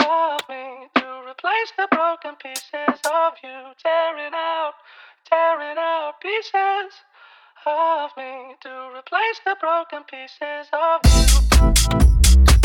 of me to replace the broken pieces of you, tearing out, tearing out pieces of me to replace the broken pieces of you.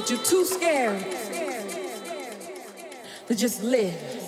That you're too scared to just live.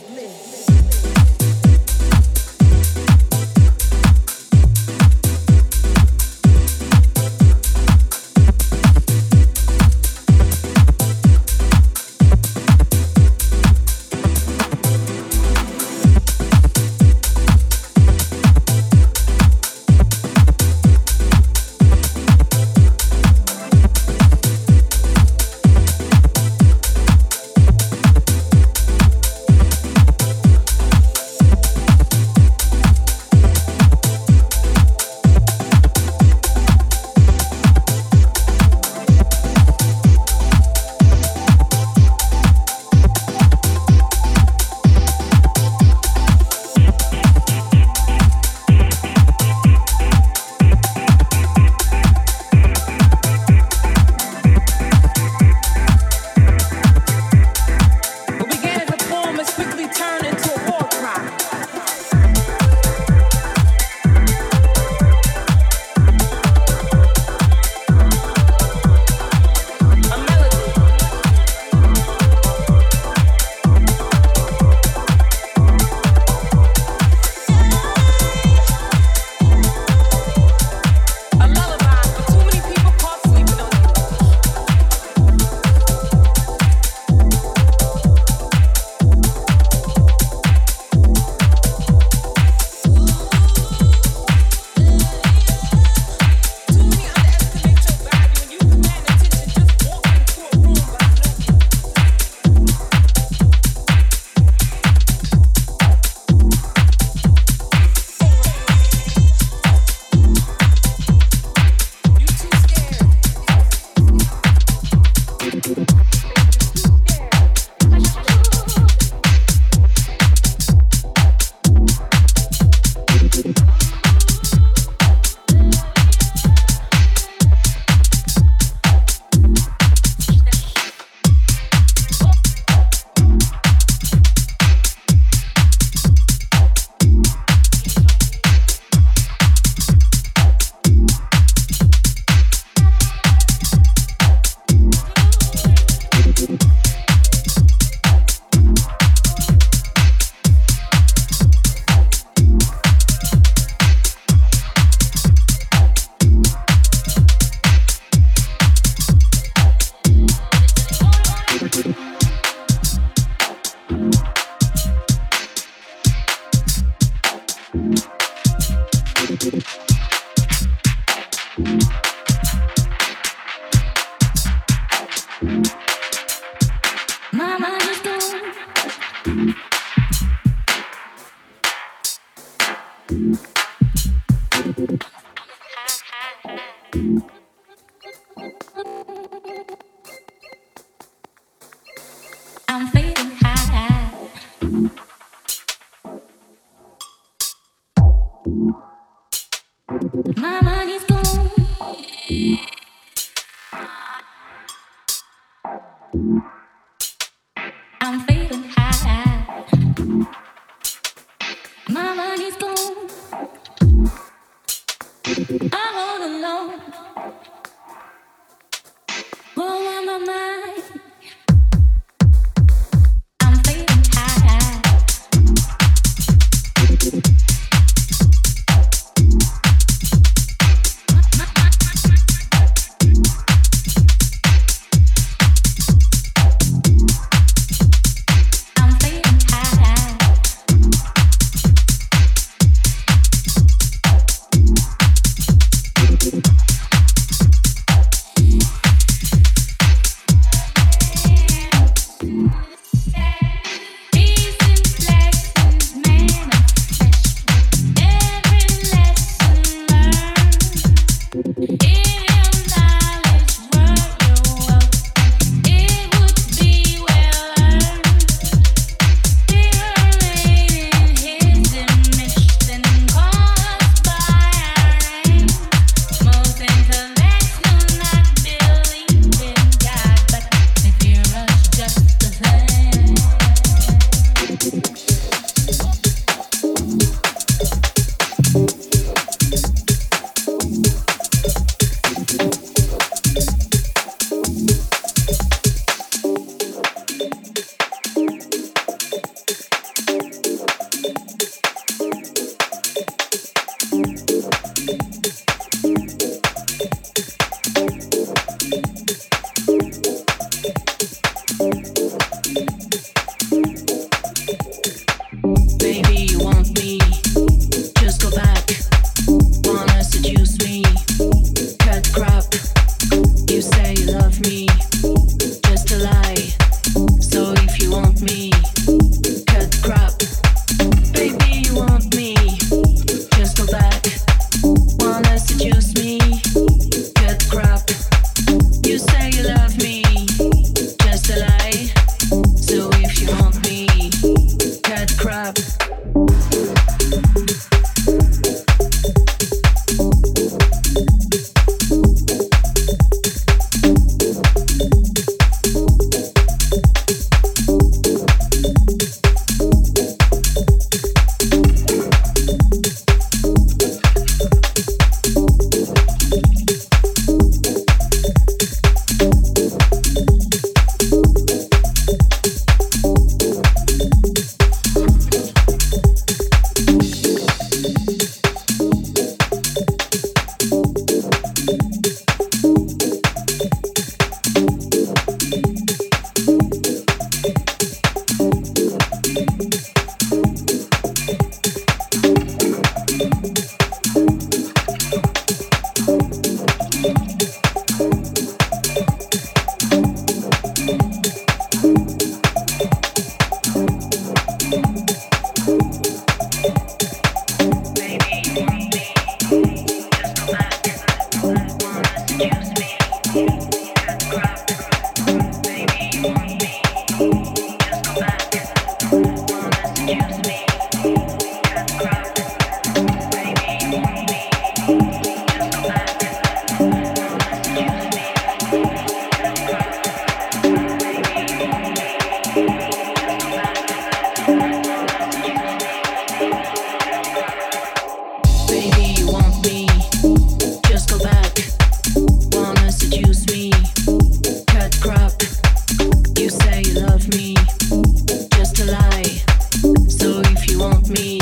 want me.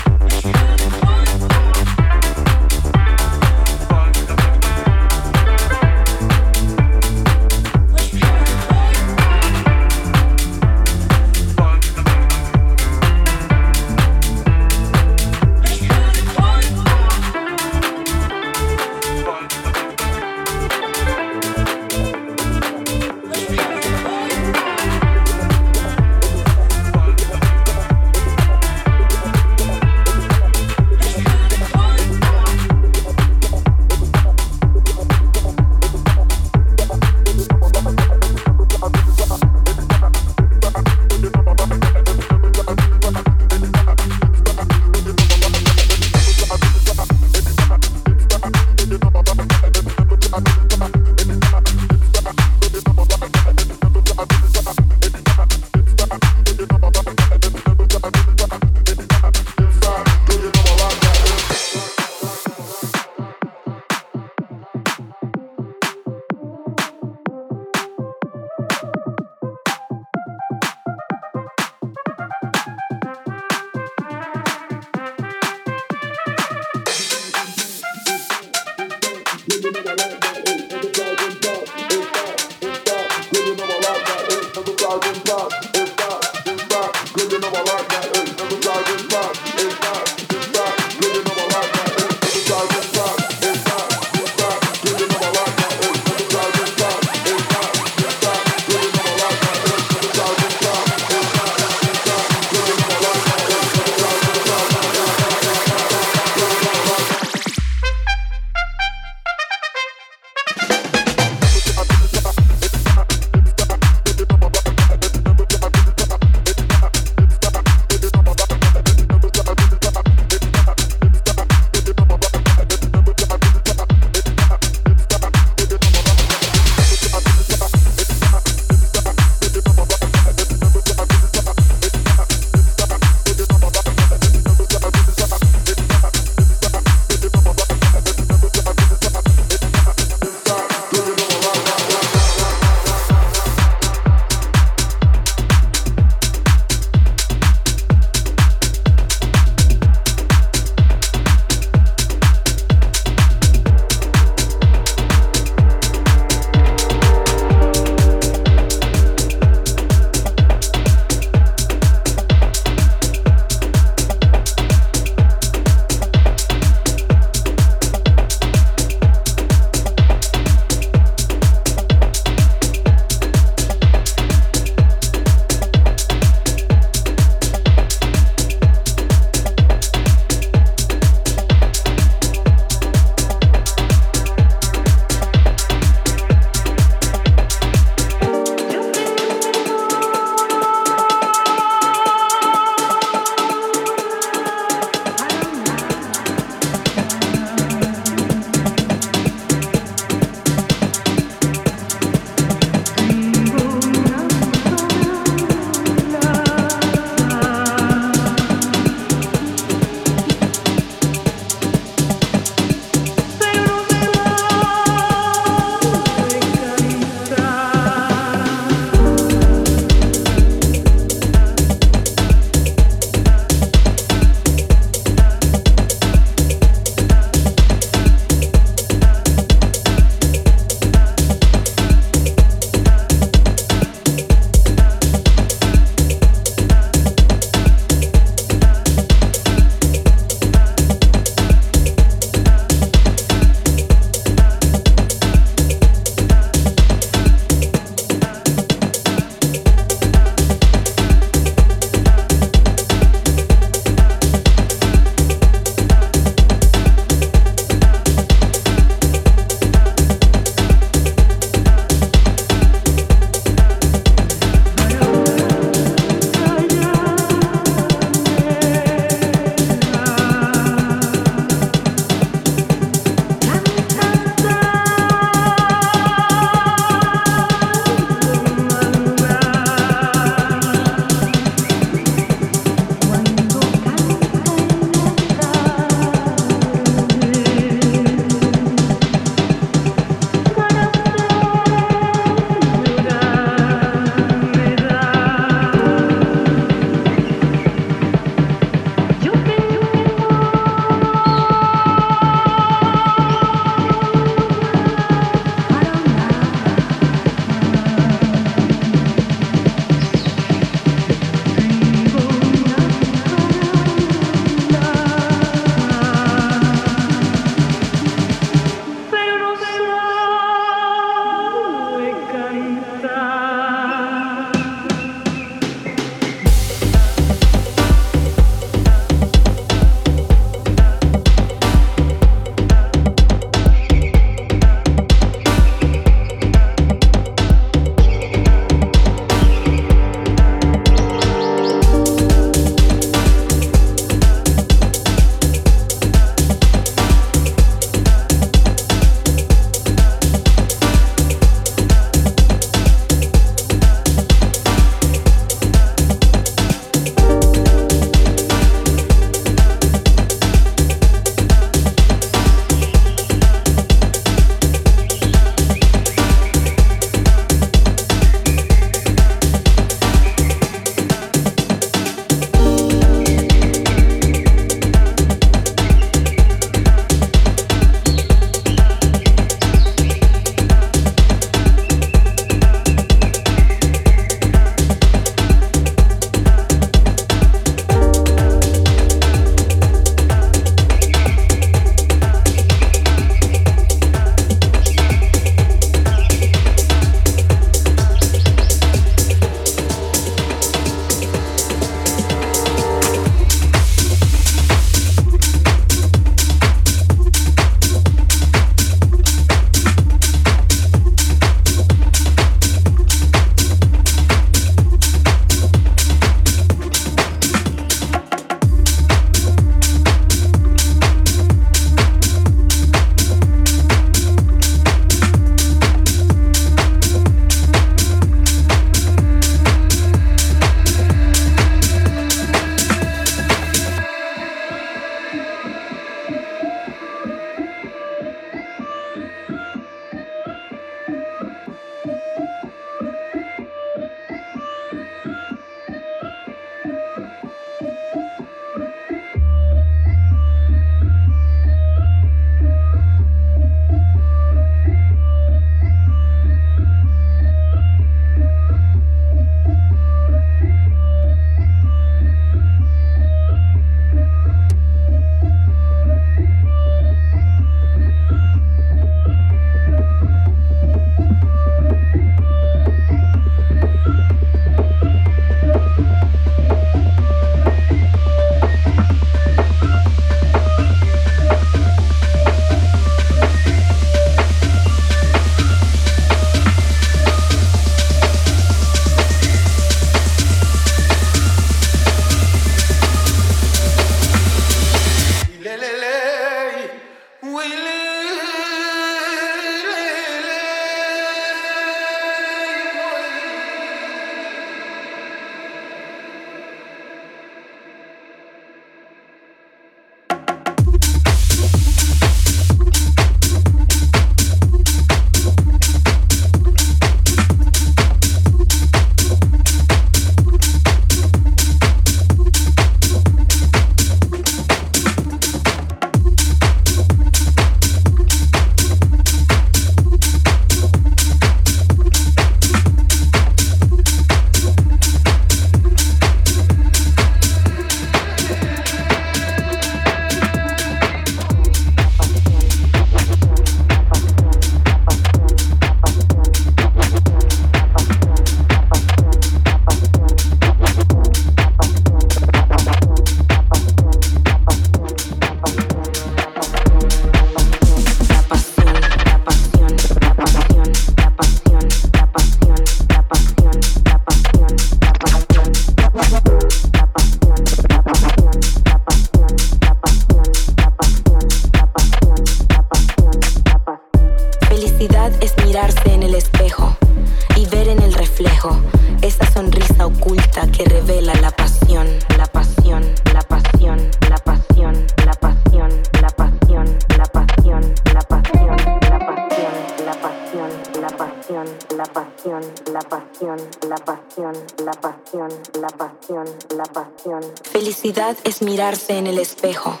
en el espejo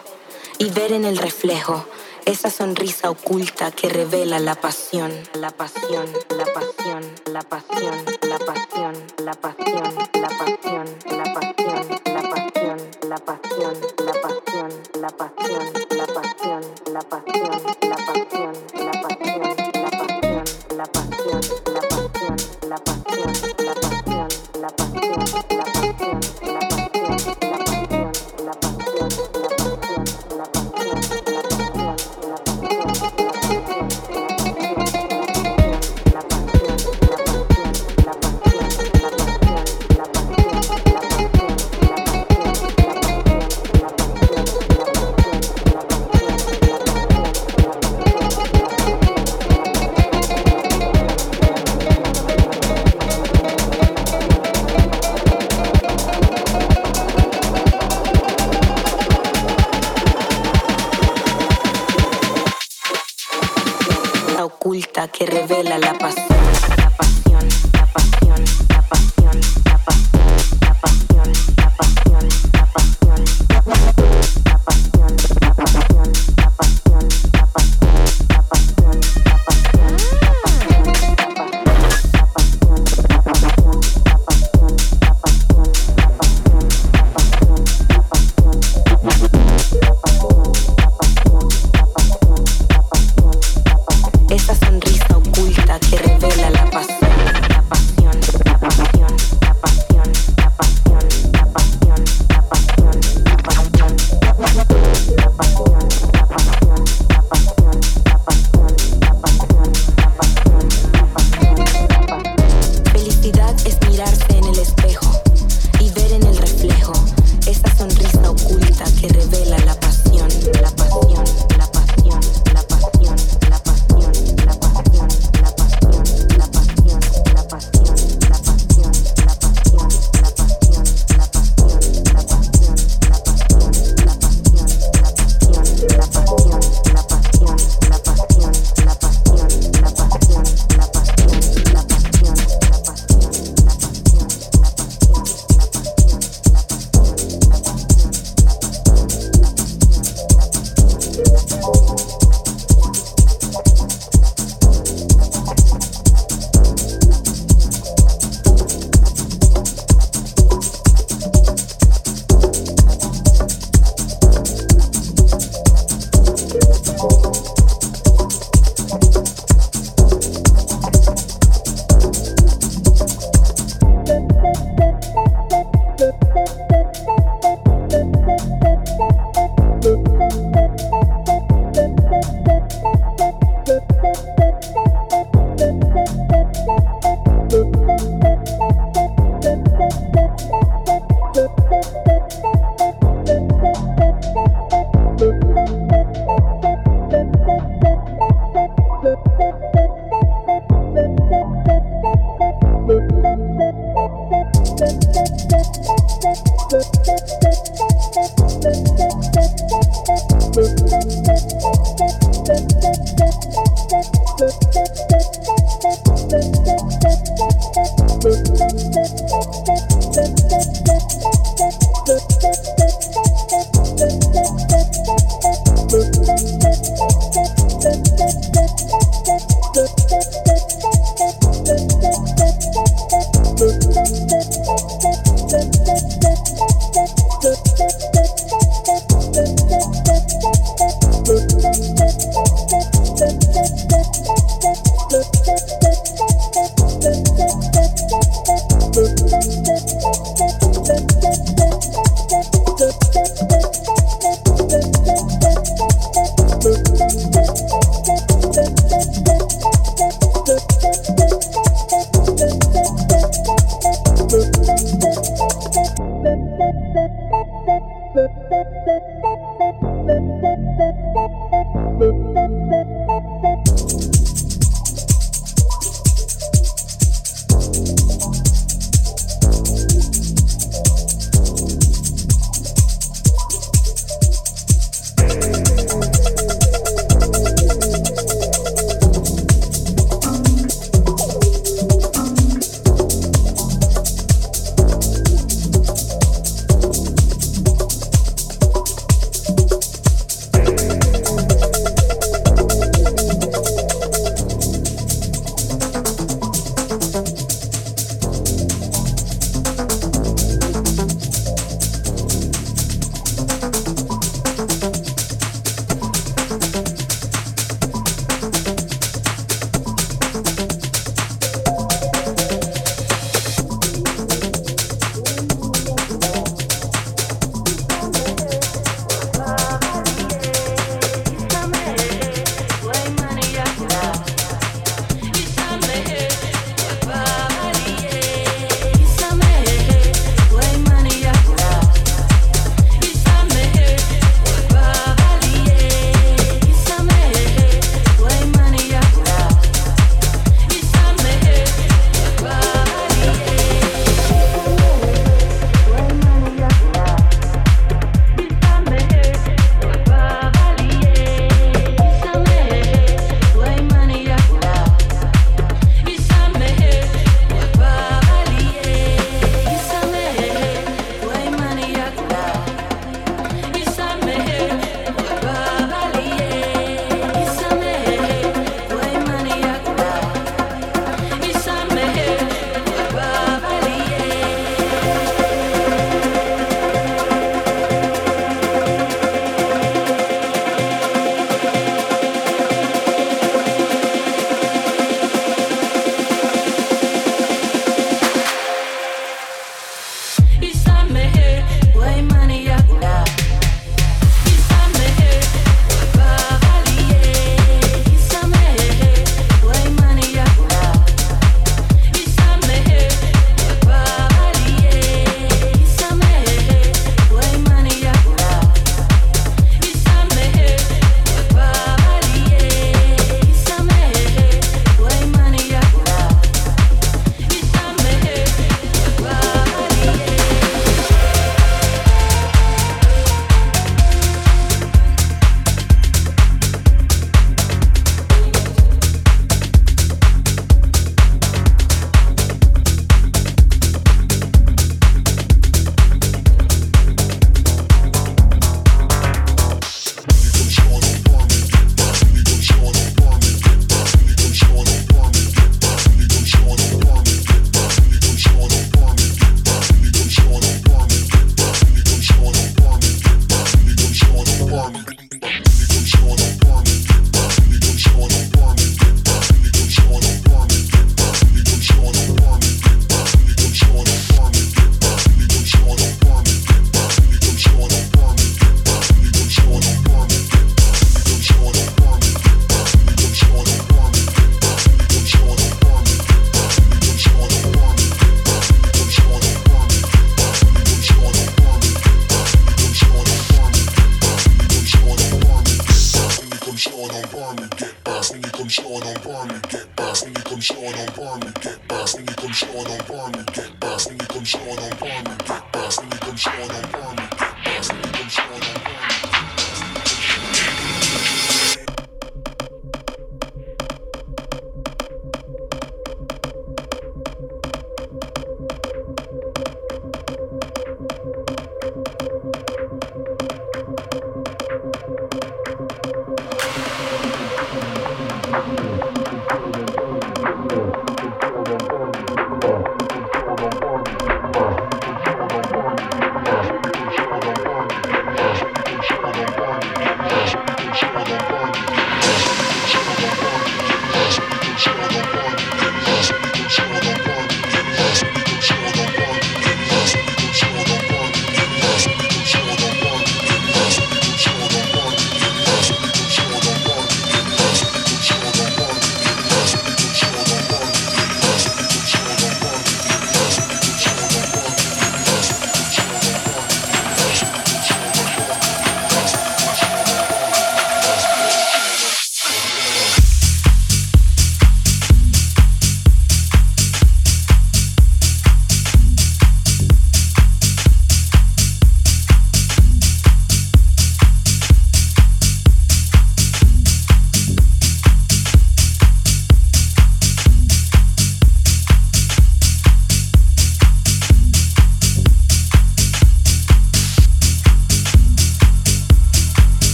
y ver en el reflejo esa sonrisa oculta que revela la pasión.